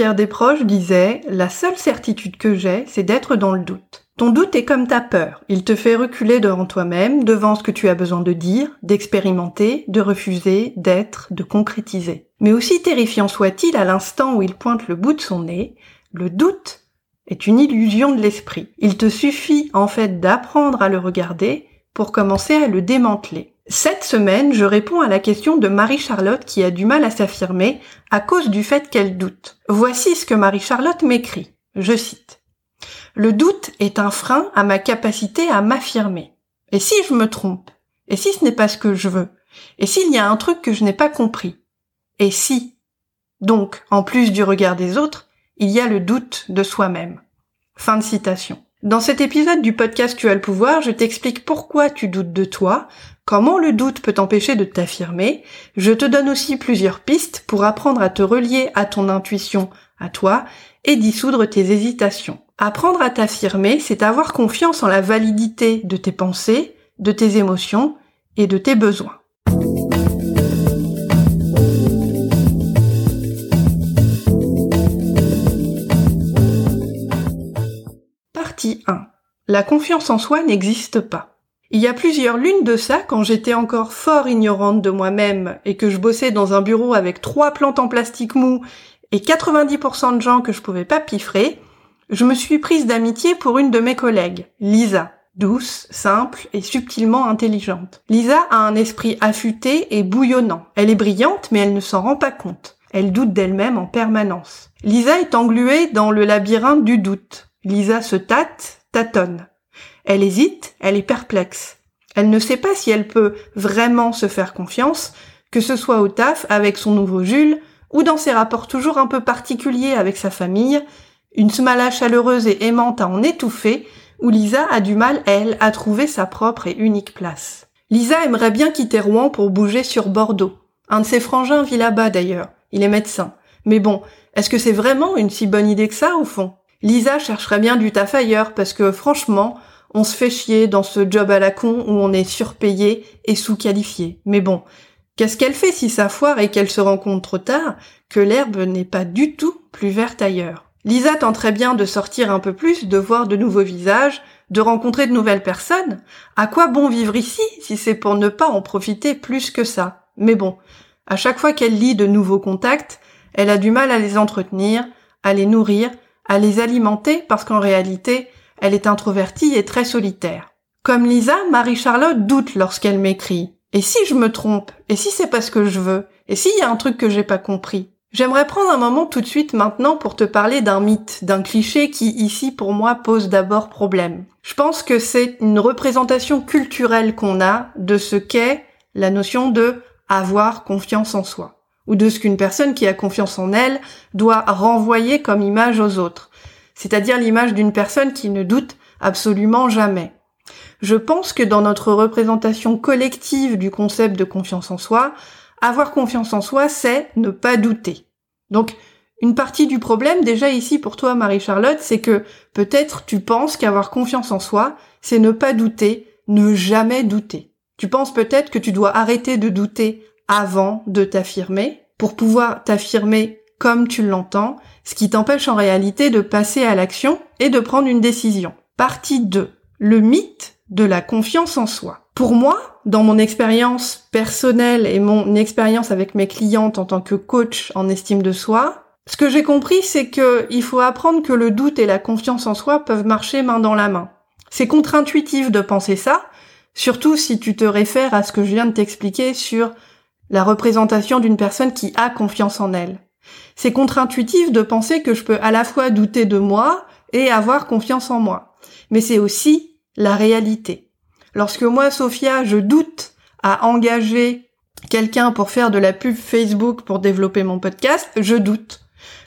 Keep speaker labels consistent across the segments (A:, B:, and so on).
A: Pierre Desproges disait La seule certitude que j'ai, c'est d'être dans le doute. Ton doute est comme ta peur. Il te fait reculer devant toi-même, devant ce que tu as besoin de dire, d'expérimenter, de refuser, d'être, de concrétiser. Mais aussi terrifiant soit-il à l'instant où il pointe le bout de son nez, le doute est une illusion de l'esprit. Il te suffit en fait d'apprendre à le regarder pour commencer à le démanteler. Cette semaine, je réponds à la question de Marie-Charlotte qui a du mal à s'affirmer à cause du fait qu'elle doute. Voici ce que Marie-Charlotte m'écrit. Je cite. Le doute est un frein à ma capacité à m'affirmer. Et si je me trompe? Et si ce n'est pas ce que je veux? Et s'il y a un truc que je n'ai pas compris? Et si? Donc, en plus du regard des autres, il y a le doute de soi-même. Fin de citation. Dans cet épisode du podcast Tu as le pouvoir, je t'explique pourquoi tu doutes de toi, comment le doute peut t'empêcher de t'affirmer, je te donne aussi plusieurs pistes pour apprendre à te relier à ton intuition, à toi, et dissoudre tes hésitations. Apprendre à t'affirmer, c'est avoir confiance en la validité de tes pensées, de tes émotions et de tes besoins. Partie 1. La confiance en soi n'existe pas. Il y a plusieurs lunes de ça, quand j'étais encore fort ignorante de moi-même et que je bossais dans un bureau avec trois plantes en plastique mou et 90% de gens que je pouvais pas piffrer, je me suis prise d'amitié pour une de mes collègues, Lisa. Douce, simple et subtilement intelligente. Lisa a un esprit affûté et bouillonnant. Elle est brillante mais elle ne s'en rend pas compte. Elle doute d'elle-même en permanence. Lisa est engluée dans le labyrinthe du doute. Lisa se tâte, tâtonne. Elle hésite, elle est perplexe. Elle ne sait pas si elle peut vraiment se faire confiance, que ce soit au taf avec son nouveau Jules, ou dans ses rapports toujours un peu particuliers avec sa famille, une smala chaleureuse et aimante à en étouffer, où Lisa a du mal, elle, à trouver sa propre et unique place. Lisa aimerait bien quitter Rouen pour bouger sur Bordeaux. Un de ses frangins vit là-bas d'ailleurs. Il est médecin. Mais bon, est-ce que c'est vraiment une si bonne idée que ça, au fond? Lisa chercherait bien du taf ailleurs parce que franchement, on se fait chier dans ce job à la con où on est surpayé et sous-qualifié. Mais bon, qu'est-ce qu'elle fait si ça foire et qu'elle se rencontre trop tard que l'herbe n'est pas du tout plus verte ailleurs? Lisa tenterait bien de sortir un peu plus, de voir de nouveaux visages, de rencontrer de nouvelles personnes. À quoi bon vivre ici si c'est pour ne pas en profiter plus que ça? Mais bon, à chaque fois qu'elle lit de nouveaux contacts, elle a du mal à les entretenir, à les nourrir, à les alimenter parce qu'en réalité, elle est introvertie et très solitaire. Comme Lisa, Marie-Charlotte doute lorsqu'elle m'écrit. Et si je me trompe? Et si c'est pas ce que je veux? Et s'il y a un truc que j'ai pas compris? J'aimerais prendre un moment tout de suite maintenant pour te parler d'un mythe, d'un cliché qui ici pour moi pose d'abord problème. Je pense que c'est une représentation culturelle qu'on a de ce qu'est la notion de avoir confiance en soi ou de ce qu'une personne qui a confiance en elle doit renvoyer comme image aux autres, c'est-à-dire l'image d'une personne qui ne doute absolument jamais. Je pense que dans notre représentation collective du concept de confiance en soi, avoir confiance en soi, c'est ne pas douter. Donc, une partie du problème déjà ici pour toi, Marie-Charlotte, c'est que peut-être tu penses qu'avoir confiance en soi, c'est ne pas douter, ne jamais douter. Tu penses peut-être que tu dois arrêter de douter avant de t'affirmer, pour pouvoir t'affirmer comme tu l'entends, ce qui t'empêche en réalité de passer à l'action et de prendre une décision. Partie 2. Le mythe de la confiance en soi. Pour moi, dans mon expérience personnelle et mon expérience avec mes clientes en tant que coach en estime de soi, ce que j'ai compris, c'est que il faut apprendre que le doute et la confiance en soi peuvent marcher main dans la main. C'est contre-intuitif de penser ça, surtout si tu te réfères à ce que je viens de t'expliquer sur la représentation d'une personne qui a confiance en elle. C'est contre-intuitif de penser que je peux à la fois douter de moi et avoir confiance en moi. Mais c'est aussi la réalité. Lorsque moi, Sophia, je doute à engager quelqu'un pour faire de la pub Facebook pour développer mon podcast, je doute.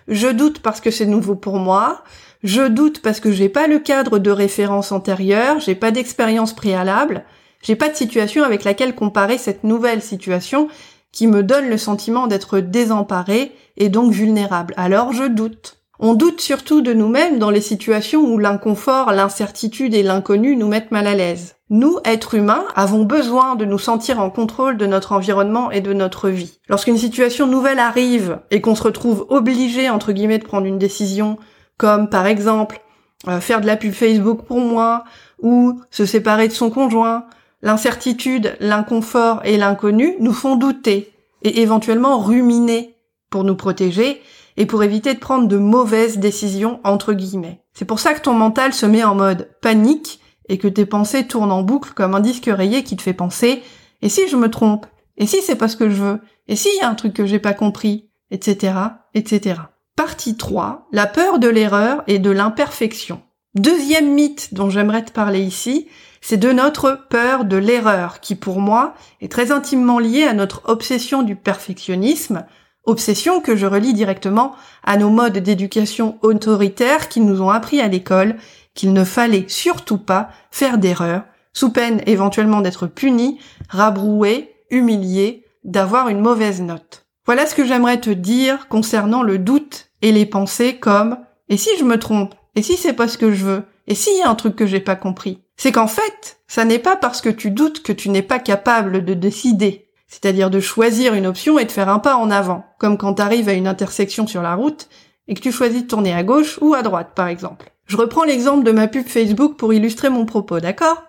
A: Je doute parce que c'est nouveau pour moi. Je doute parce que j'ai pas le cadre de référence antérieure, j'ai pas d'expérience préalable, j'ai pas de situation avec laquelle comparer cette nouvelle situation qui me donne le sentiment d'être désemparé et donc vulnérable. Alors je doute. On doute surtout de nous-mêmes dans les situations où l'inconfort, l'incertitude et l'inconnu nous mettent mal à l'aise. Nous, êtres humains, avons besoin de nous sentir en contrôle de notre environnement et de notre vie. Lorsqu'une situation nouvelle arrive et qu'on se retrouve obligé, entre guillemets, de prendre une décision, comme par exemple euh, faire de la pub Facebook pour moi, ou se séparer de son conjoint, l'incertitude, l'inconfort et l'inconnu nous font douter et éventuellement ruminer pour nous protéger et pour éviter de prendre de mauvaises décisions entre guillemets. C'est pour ça que ton mental se met en mode panique et que tes pensées tournent en boucle comme un disque rayé qui te fait penser et si je me trompe? Et si c'est pas ce que je veux? Et s'il y a un truc que j'ai pas compris? Etc. etc. Partie 3. La peur de l'erreur et de l'imperfection. Deuxième mythe dont j'aimerais te parler ici, c'est de notre peur de l'erreur, qui pour moi est très intimement liée à notre obsession du perfectionnisme, obsession que je relie directement à nos modes d'éducation autoritaires qui nous ont appris à l'école qu'il ne fallait surtout pas faire d'erreur, sous peine éventuellement d'être puni, rabroué, humilié, d'avoir une mauvaise note. Voilà ce que j'aimerais te dire concernant le doute et les pensées comme et si je me trompe? Et si c'est pas ce que je veux? Et s'il y a un truc que j'ai pas compris? C'est qu'en fait, ça n'est pas parce que tu doutes que tu n'es pas capable de décider, c'est-à-dire de choisir une option et de faire un pas en avant, comme quand tu arrives à une intersection sur la route et que tu choisis de tourner à gauche ou à droite par exemple. Je reprends l'exemple de ma pub Facebook pour illustrer mon propos, d'accord?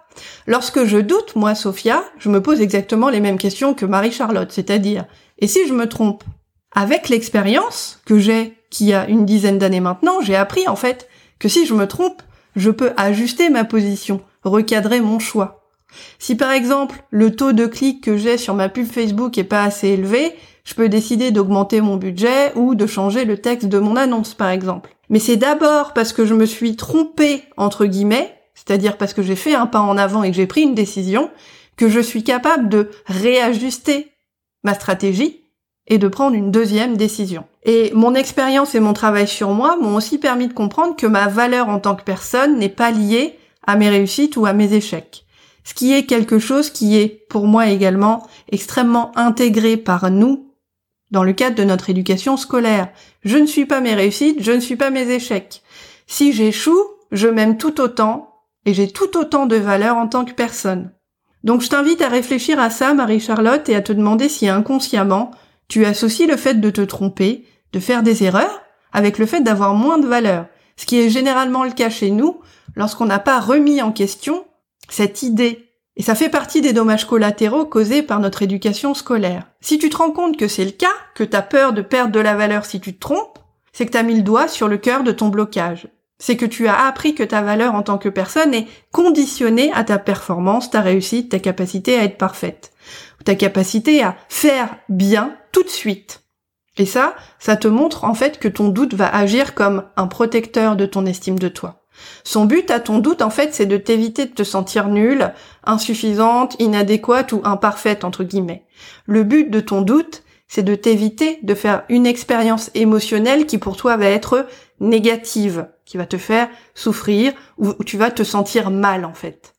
A: Lorsque je doute, moi, Sophia, je me pose exactement les mêmes questions que Marie-Charlotte, c'est-à-dire, et si je me trompe? Avec l'expérience que j'ai, qui a une dizaine d'années maintenant, j'ai appris en fait que si je me trompe, je peux ajuster ma position, recadrer mon choix. Si par exemple le taux de clic que j'ai sur ma pub Facebook est pas assez élevé, je peux décider d'augmenter mon budget ou de changer le texte de mon annonce par exemple. Mais c'est d'abord parce que je me suis trompée entre guillemets, c'est-à-dire parce que j'ai fait un pas en avant et que j'ai pris une décision, que je suis capable de réajuster ma stratégie et de prendre une deuxième décision. Et mon expérience et mon travail sur moi m'ont aussi permis de comprendre que ma valeur en tant que personne n'est pas liée à mes réussites ou à mes échecs. Ce qui est quelque chose qui est, pour moi également, extrêmement intégré par nous dans le cadre de notre éducation scolaire. Je ne suis pas mes réussites, je ne suis pas mes échecs. Si j'échoue, je m'aime tout autant et j'ai tout autant de valeur en tant que personne. Donc je t'invite à réfléchir à ça, Marie-Charlotte, et à te demander si inconsciemment, tu associes le fait de te tromper, de faire des erreurs, avec le fait d'avoir moins de valeur, ce qui est généralement le cas chez nous lorsqu'on n'a pas remis en question cette idée. Et ça fait partie des dommages collatéraux causés par notre éducation scolaire. Si tu te rends compte que c'est le cas, que tu as peur de perdre de la valeur si tu te trompes, c'est que tu as mis le doigt sur le cœur de ton blocage. C'est que tu as appris que ta valeur en tant que personne est conditionnée à ta performance, ta réussite, ta capacité à être parfaite. Ta capacité à faire bien tout de suite. Et ça, ça te montre en fait que ton doute va agir comme un protecteur de ton estime de toi. Son but à ton doute, en fait, c'est de t'éviter de te sentir nulle, insuffisante, inadéquate ou imparfaite, entre guillemets. Le but de ton doute, c'est de t'éviter de faire une expérience émotionnelle qui pour toi va être négative, qui va te faire souffrir ou tu vas te sentir mal, en fait.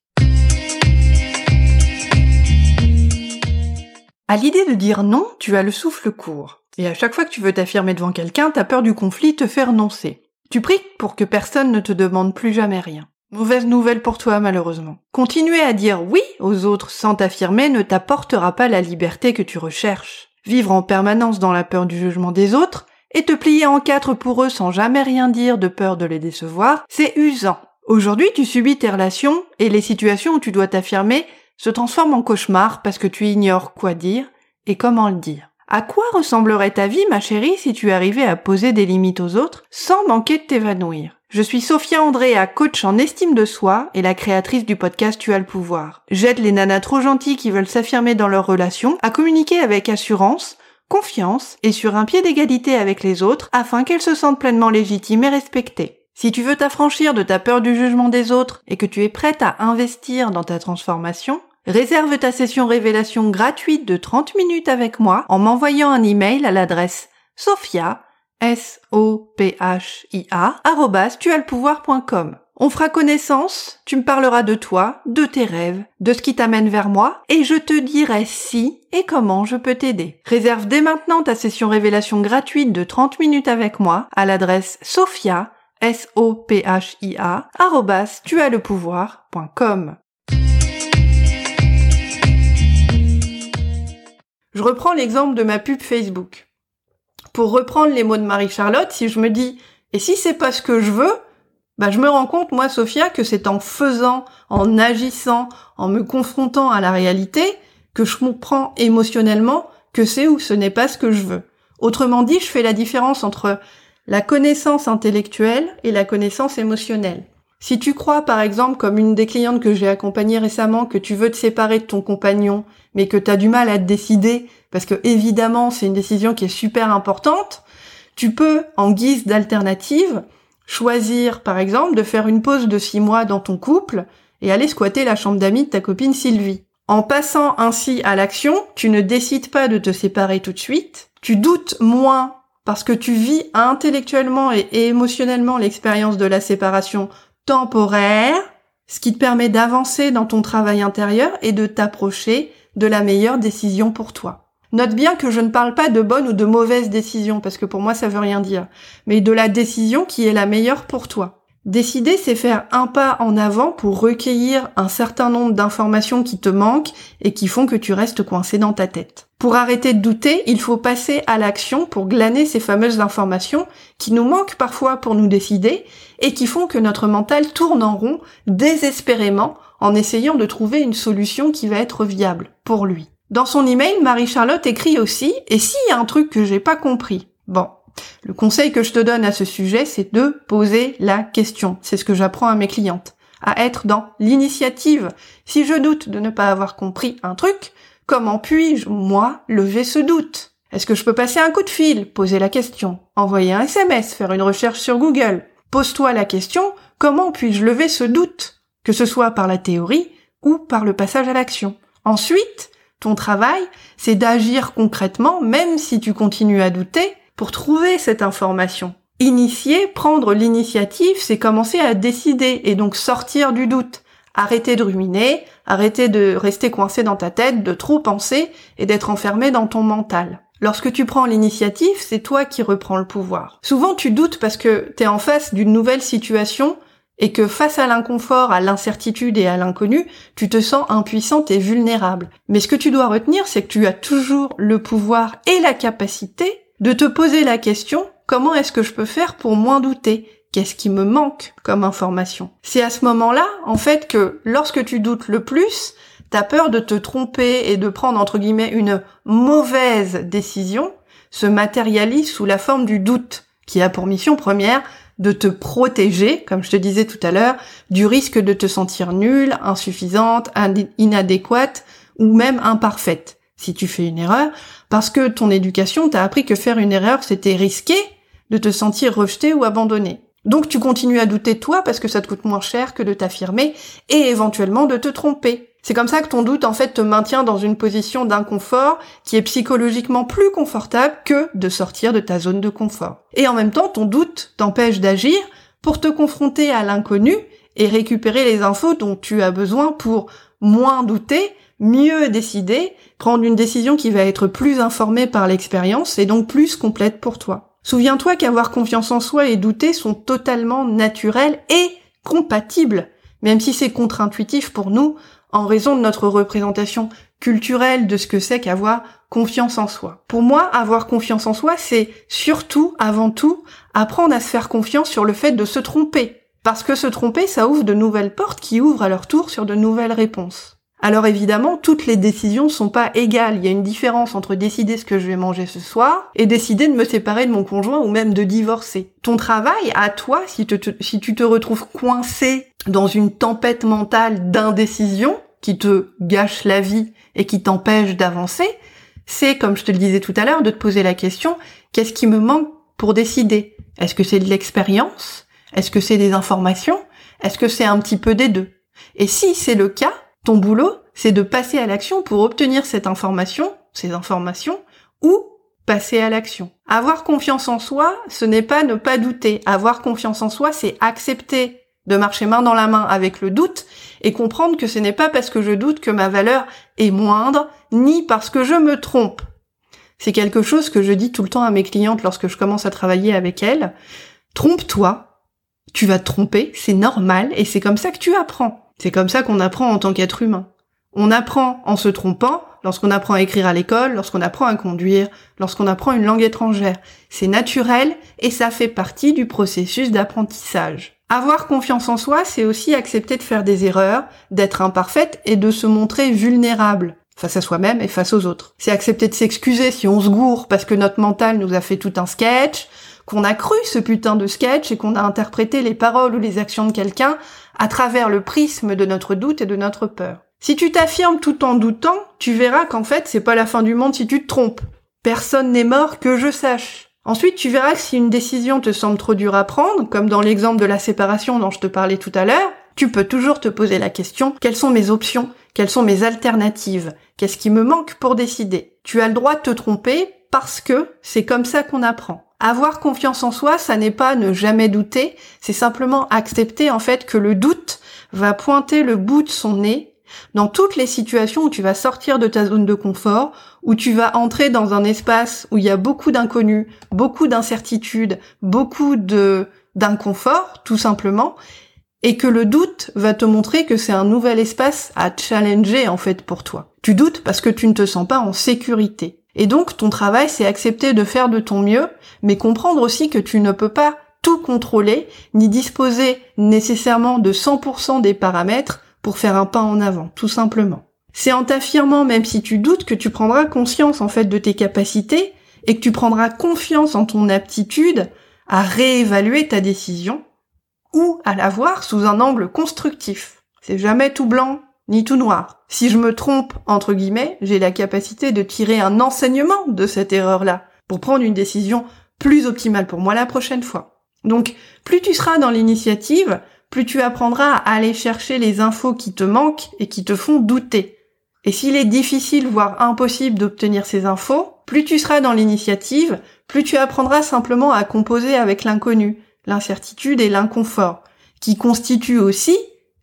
A: À l'idée de dire non, tu as le souffle court. Et à chaque fois que tu veux t'affirmer devant quelqu'un, ta peur du conflit te fait renoncer. Tu pries pour que personne ne te demande plus jamais rien. Mauvaise nouvelle pour toi, malheureusement. Continuer à dire oui aux autres sans t'affirmer ne t'apportera pas la liberté que tu recherches. Vivre en permanence dans la peur du jugement des autres et te plier en quatre pour eux sans jamais rien dire de peur de les décevoir, c'est usant. Aujourd'hui, tu subis tes relations et les situations où tu dois t'affirmer se transforme en cauchemar parce que tu ignores quoi dire et comment le dire. À quoi ressemblerait ta vie, ma chérie, si tu arrivais à poser des limites aux autres sans manquer de t'évanouir? Je suis Sophia Andrea, coach en estime de soi et la créatrice du podcast Tu as le pouvoir. J'aide les nanas trop gentilles qui veulent s'affirmer dans leurs relations à communiquer avec assurance, confiance et sur un pied d'égalité avec les autres afin qu'elles se sentent pleinement légitimes et respectées. Si tu veux t'affranchir de ta peur du jugement des autres et que tu es prête à investir dans ta transformation, réserve ta session révélation gratuite de 30 minutes avec moi en m'envoyant un email à l'adresse sophia, s o p h i a On fera connaissance, tu me parleras de toi, de tes rêves, de ce qui t'amène vers moi, et je te dirai si et comment je peux t'aider. Réserve dès maintenant ta session révélation gratuite de 30 minutes avec moi à l'adresse sophia, S-O-P-H-I-A, tu as le pouvoir.com. Je reprends l'exemple de ma pub Facebook. Pour reprendre les mots de Marie-Charlotte, si je me dis, et si c'est pas ce que je veux, bah je me rends compte, moi, Sophia, que c'est en faisant, en agissant, en me confrontant à la réalité, que je comprends émotionnellement que c'est ou ce n'est pas ce que je veux. Autrement dit, je fais la différence entre la connaissance intellectuelle et la connaissance émotionnelle. Si tu crois, par exemple, comme une des clientes que j'ai accompagnées récemment, que tu veux te séparer de ton compagnon, mais que tu as du mal à te décider, parce que évidemment c'est une décision qui est super importante, tu peux, en guise d'alternative, choisir, par exemple, de faire une pause de six mois dans ton couple et aller squatter la chambre d'amis de ta copine Sylvie. En passant ainsi à l'action, tu ne décides pas de te séparer tout de suite, tu doutes moins parce que tu vis intellectuellement et émotionnellement l'expérience de la séparation temporaire, ce qui te permet d'avancer dans ton travail intérieur et de t'approcher de la meilleure décision pour toi. Note bien que je ne parle pas de bonne ou de mauvaise décision, parce que pour moi ça veut rien dire, mais de la décision qui est la meilleure pour toi. Décider, c'est faire un pas en avant pour recueillir un certain nombre d'informations qui te manquent et qui font que tu restes coincé dans ta tête. Pour arrêter de douter, il faut passer à l'action pour glaner ces fameuses informations qui nous manquent parfois pour nous décider et qui font que notre mental tourne en rond désespérément en essayant de trouver une solution qui va être viable pour lui. Dans son email, Marie-Charlotte écrit aussi, et s'il y a un truc que j'ai pas compris? Bon, le conseil que je te donne à ce sujet, c'est de poser la question. C'est ce que j'apprends à mes clientes. À être dans l'initiative. Si je doute de ne pas avoir compris un truc, comment puis-je, moi, lever ce doute? Est-ce que je peux passer un coup de fil, poser la question, envoyer un SMS, faire une recherche sur Google? Pose-toi la question, comment puis-je lever ce doute? Que ce soit par la théorie ou par le passage à l'action. Ensuite, ton travail, c'est d'agir concrètement, même si tu continues à douter, pour trouver cette information. Initier, prendre l'initiative, c'est commencer à décider et donc sortir du doute. Arrêter de ruminer, arrêter de rester coincé dans ta tête, de trop penser et d'être enfermé dans ton mental. Lorsque tu prends l'initiative, c'est toi qui reprends le pouvoir. Souvent tu doutes parce que t'es en face d'une nouvelle situation et que face à l'inconfort, à l'incertitude et à l'inconnu, tu te sens impuissante et vulnérable. Mais ce que tu dois retenir, c'est que tu as toujours le pouvoir et la capacité de te poser la question comment est-ce que je peux faire pour moins douter? Qu'est-ce qui me manque comme information? C'est à ce moment-là, en fait, que lorsque tu doutes le plus, t'as peur de te tromper et de prendre entre guillemets une mauvaise décision, se matérialise sous la forme du doute, qui a pour mission première de te protéger, comme je te disais tout à l'heure, du risque de te sentir nulle, insuffisante, inadéquate ou même imparfaite si tu fais une erreur, parce que ton éducation t'a appris que faire une erreur, c'était risqué de te sentir rejeté ou abandonné. Donc tu continues à douter toi parce que ça te coûte moins cher que de t'affirmer et éventuellement de te tromper. C'est comme ça que ton doute en fait te maintient dans une position d'inconfort qui est psychologiquement plus confortable que de sortir de ta zone de confort. Et en même temps, ton doute t'empêche d'agir pour te confronter à l'inconnu et récupérer les infos dont tu as besoin pour moins douter mieux décider, prendre une décision qui va être plus informée par l'expérience et donc plus complète pour toi. Souviens-toi qu'avoir confiance en soi et douter sont totalement naturels et compatibles, même si c'est contre-intuitif pour nous en raison de notre représentation culturelle de ce que c'est qu'avoir confiance en soi. Pour moi, avoir confiance en soi, c'est surtout, avant tout, apprendre à se faire confiance sur le fait de se tromper. Parce que se tromper, ça ouvre de nouvelles portes qui ouvrent à leur tour sur de nouvelles réponses. Alors évidemment, toutes les décisions sont pas égales. Il y a une différence entre décider ce que je vais manger ce soir et décider de me séparer de mon conjoint ou même de divorcer. Ton travail, à toi, si, si tu te retrouves coincé dans une tempête mentale d'indécision qui te gâche la vie et qui t'empêche d'avancer, c'est, comme je te le disais tout à l'heure, de te poser la question, qu'est-ce qui me manque pour décider? Est-ce que c'est de l'expérience? Est-ce que c'est des informations? Est-ce que c'est un petit peu des deux? Et si c'est le cas, ton boulot, c'est de passer à l'action pour obtenir cette information, ces informations, ou passer à l'action. Avoir confiance en soi, ce n'est pas ne pas douter. Avoir confiance en soi, c'est accepter de marcher main dans la main avec le doute et comprendre que ce n'est pas parce que je doute que ma valeur est moindre, ni parce que je me trompe. C'est quelque chose que je dis tout le temps à mes clientes lorsque je commence à travailler avec elles. Trompe-toi. Tu vas te tromper, c'est normal et c'est comme ça que tu apprends. C'est comme ça qu'on apprend en tant qu'être humain. On apprend en se trompant, lorsqu'on apprend à écrire à l'école, lorsqu'on apprend à conduire, lorsqu'on apprend une langue étrangère. C'est naturel et ça fait partie du processus d'apprentissage. Avoir confiance en soi, c'est aussi accepter de faire des erreurs, d'être imparfaite et de se montrer vulnérable face à soi-même et face aux autres. C'est accepter de s'excuser si on se gourre parce que notre mental nous a fait tout un sketch, qu'on a cru ce putain de sketch et qu'on a interprété les paroles ou les actions de quelqu'un à travers le prisme de notre doute et de notre peur. Si tu t'affirmes tout en doutant, tu verras qu'en fait c'est pas la fin du monde si tu te trompes. Personne n'est mort que je sache. Ensuite, tu verras que si une décision te semble trop dure à prendre, comme dans l'exemple de la séparation dont je te parlais tout à l'heure, tu peux toujours te poser la question, quelles sont mes options? Quelles sont mes alternatives? Qu'est-ce qui me manque pour décider? Tu as le droit de te tromper parce que c'est comme ça qu'on apprend. Avoir confiance en soi, ça n'est pas ne jamais douter, c'est simplement accepter en fait que le doute va pointer le bout de son nez dans toutes les situations où tu vas sortir de ta zone de confort, où tu vas entrer dans un espace où il y a beaucoup d'inconnus, beaucoup d'incertitudes, beaucoup de d'inconfort, tout simplement, et que le doute va te montrer que c'est un nouvel espace à challenger en fait pour toi. Tu doutes parce que tu ne te sens pas en sécurité. Et donc ton travail c'est accepter de faire de ton mieux, mais comprendre aussi que tu ne peux pas tout contrôler, ni disposer nécessairement de 100% des paramètres pour faire un pas en avant, tout simplement. C'est en t'affirmant, même si tu doutes, que tu prendras conscience en fait de tes capacités et que tu prendras confiance en ton aptitude à réévaluer ta décision ou à la voir sous un angle constructif. C'est jamais tout blanc ni tout noir. Si je me trompe, entre guillemets, j'ai la capacité de tirer un enseignement de cette erreur-là pour prendre une décision plus optimale pour moi la prochaine fois. Donc, plus tu seras dans l'initiative, plus tu apprendras à aller chercher les infos qui te manquent et qui te font douter. Et s'il est difficile, voire impossible d'obtenir ces infos, plus tu seras dans l'initiative, plus tu apprendras simplement à composer avec l'inconnu, l'incertitude et l'inconfort, qui constituent aussi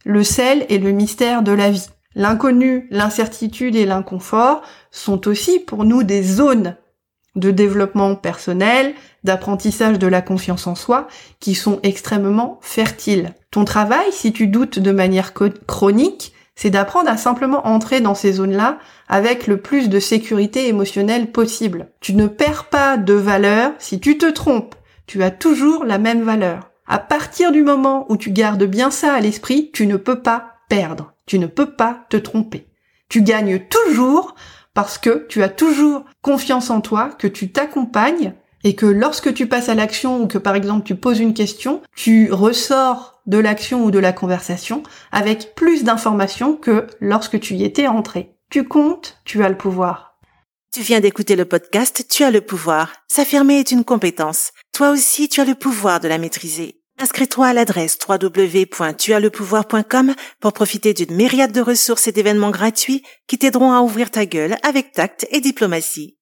A: le sel et le mystère de la vie. L'inconnu, l'incertitude et l'inconfort sont aussi pour nous des zones de développement personnel, d'apprentissage de la confiance en soi, qui sont extrêmement fertiles. Ton travail, si tu doutes de manière chronique, c'est d'apprendre à simplement entrer dans ces zones-là avec le plus de sécurité émotionnelle possible. Tu ne perds pas de valeur si tu te trompes. Tu as toujours la même valeur. À partir du moment où tu gardes bien ça à l'esprit, tu ne peux pas perdre. Tu ne peux pas te tromper. Tu gagnes toujours parce que tu as toujours confiance en toi, que tu t'accompagnes et que lorsque tu passes à l'action ou que par exemple tu poses une question, tu ressors de l'action ou de la conversation avec plus d'informations que lorsque tu y étais entré. Tu comptes, tu as le pouvoir.
B: Tu viens d'écouter le podcast Tu as le pouvoir. S'affirmer est une compétence. Toi aussi, tu as le pouvoir de la maîtriser. Inscris-toi à l'adresse www.tuaslepouvoir.com pour profiter d'une myriade de ressources et d'événements gratuits qui t'aideront à ouvrir ta gueule avec tact et diplomatie.